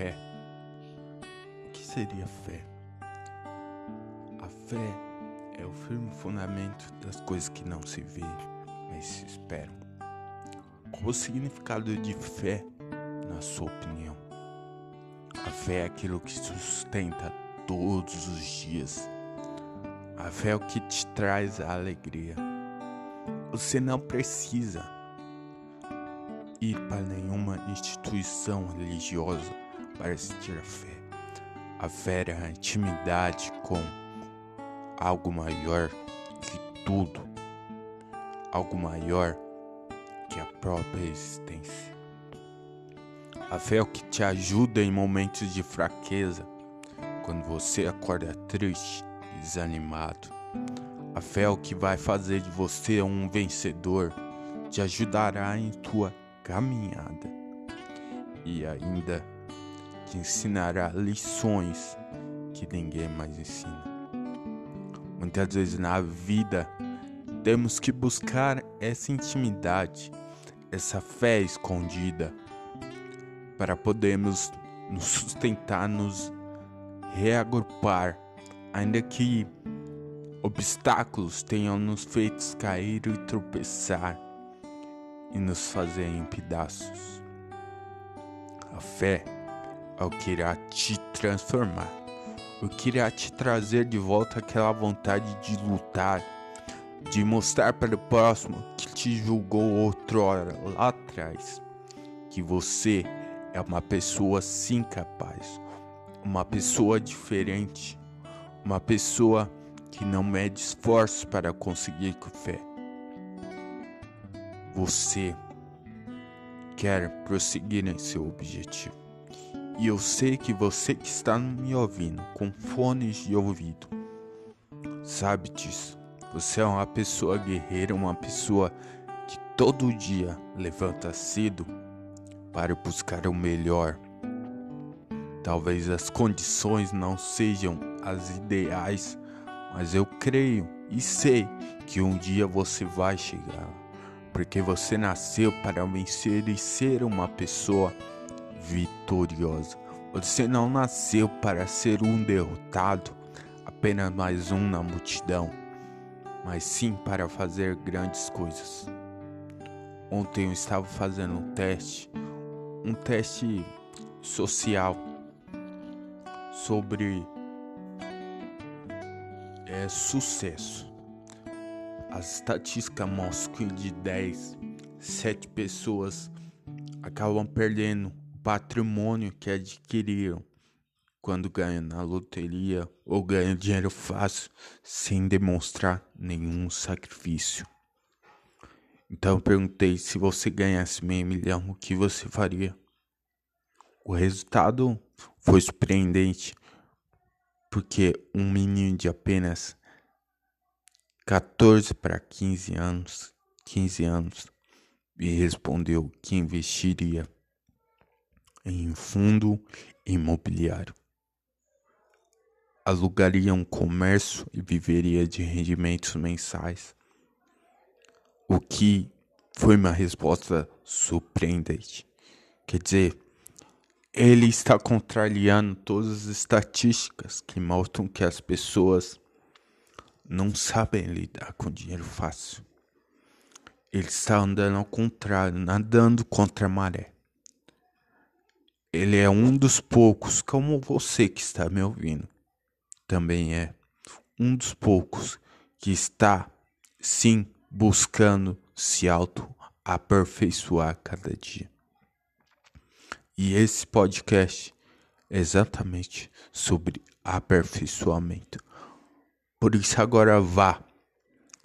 fé. O que seria fé? A fé é o firme fundamento das coisas que não se vê, mas se esperam. Qual o significado de fé, na sua opinião? A fé é aquilo que sustenta todos os dias. A fé é o que te traz a alegria. Você não precisa ir para nenhuma instituição religiosa para sentir a fé. A fé é a intimidade com algo maior que tudo, algo maior que a própria existência. A fé é o que te ajuda em momentos de fraqueza, quando você acorda triste, desanimado. A fé é o que vai fazer de você um vencedor, te ajudará em tua caminhada e ainda te ensinará lições que ninguém mais ensina. Muitas vezes na vida temos que buscar essa intimidade, essa fé escondida, para podermos nos sustentar, nos reagrupar, ainda que obstáculos tenham nos feito cair e tropeçar e nos fazer em pedaços. A fé é o que irá te transformar, o que irá te trazer de volta aquela vontade de lutar, de mostrar para o próximo que te julgou outrora lá atrás, que você é uma pessoa sim capaz, uma pessoa diferente, uma pessoa que não mede esforços para conseguir fé você quer prosseguir em seu objetivo. E eu sei que você que está me ouvindo com fones de ouvido sabe disso. Você é uma pessoa guerreira, uma pessoa que todo dia levanta cedo para buscar o melhor. Talvez as condições não sejam as ideais, mas eu creio e sei que um dia você vai chegar porque você nasceu para vencer e ser uma pessoa vitoriosa. Você não nasceu para ser um derrotado, apenas mais um na multidão, mas sim para fazer grandes coisas. Ontem eu estava fazendo um teste, um teste social sobre é, sucesso. As estatísticas mostram que de 10, 7 pessoas acabam perdendo patrimônio que adquiriram quando ganham na loteria ou ganham dinheiro fácil sem demonstrar nenhum sacrifício. Então eu perguntei se você ganhasse meio milhão, o que você faria? O resultado foi surpreendente, porque um menino de apenas 14 para 15 anos, 15 anos, e respondeu que investiria em fundo imobiliário. Alugaria um comércio e viveria de rendimentos mensais. O que foi uma resposta surpreendente. Quer dizer, ele está contrariando todas as estatísticas que mostram que as pessoas não sabem lidar com dinheiro fácil. Ele está andando ao contrário, nadando contra a maré. Ele é um dos poucos, como você que está me ouvindo, também é um dos poucos que está, sim, buscando se auto-aperfeiçoar cada dia. E esse podcast é exatamente sobre aperfeiçoamento. Por isso agora vá.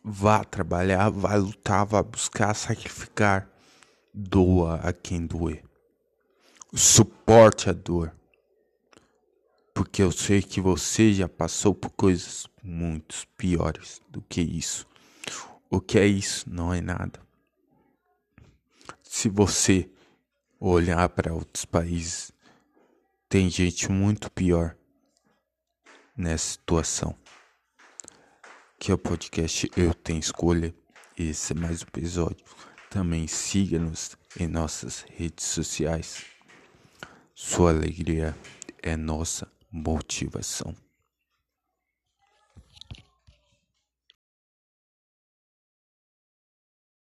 Vá trabalhar, vá lutar, vá buscar sacrificar. Doa a quem doer. Suporte a dor. Porque eu sei que você já passou por coisas muito piores do que isso. O que é isso? Não é nada. Se você olhar para outros países, tem gente muito pior nessa situação que é o podcast Eu Tenho Escolha. Esse é mais um episódio. Também siga-nos em nossas redes sociais. Sua alegria é nossa motivação.